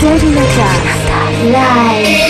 Dirty live.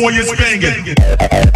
Boy is banging.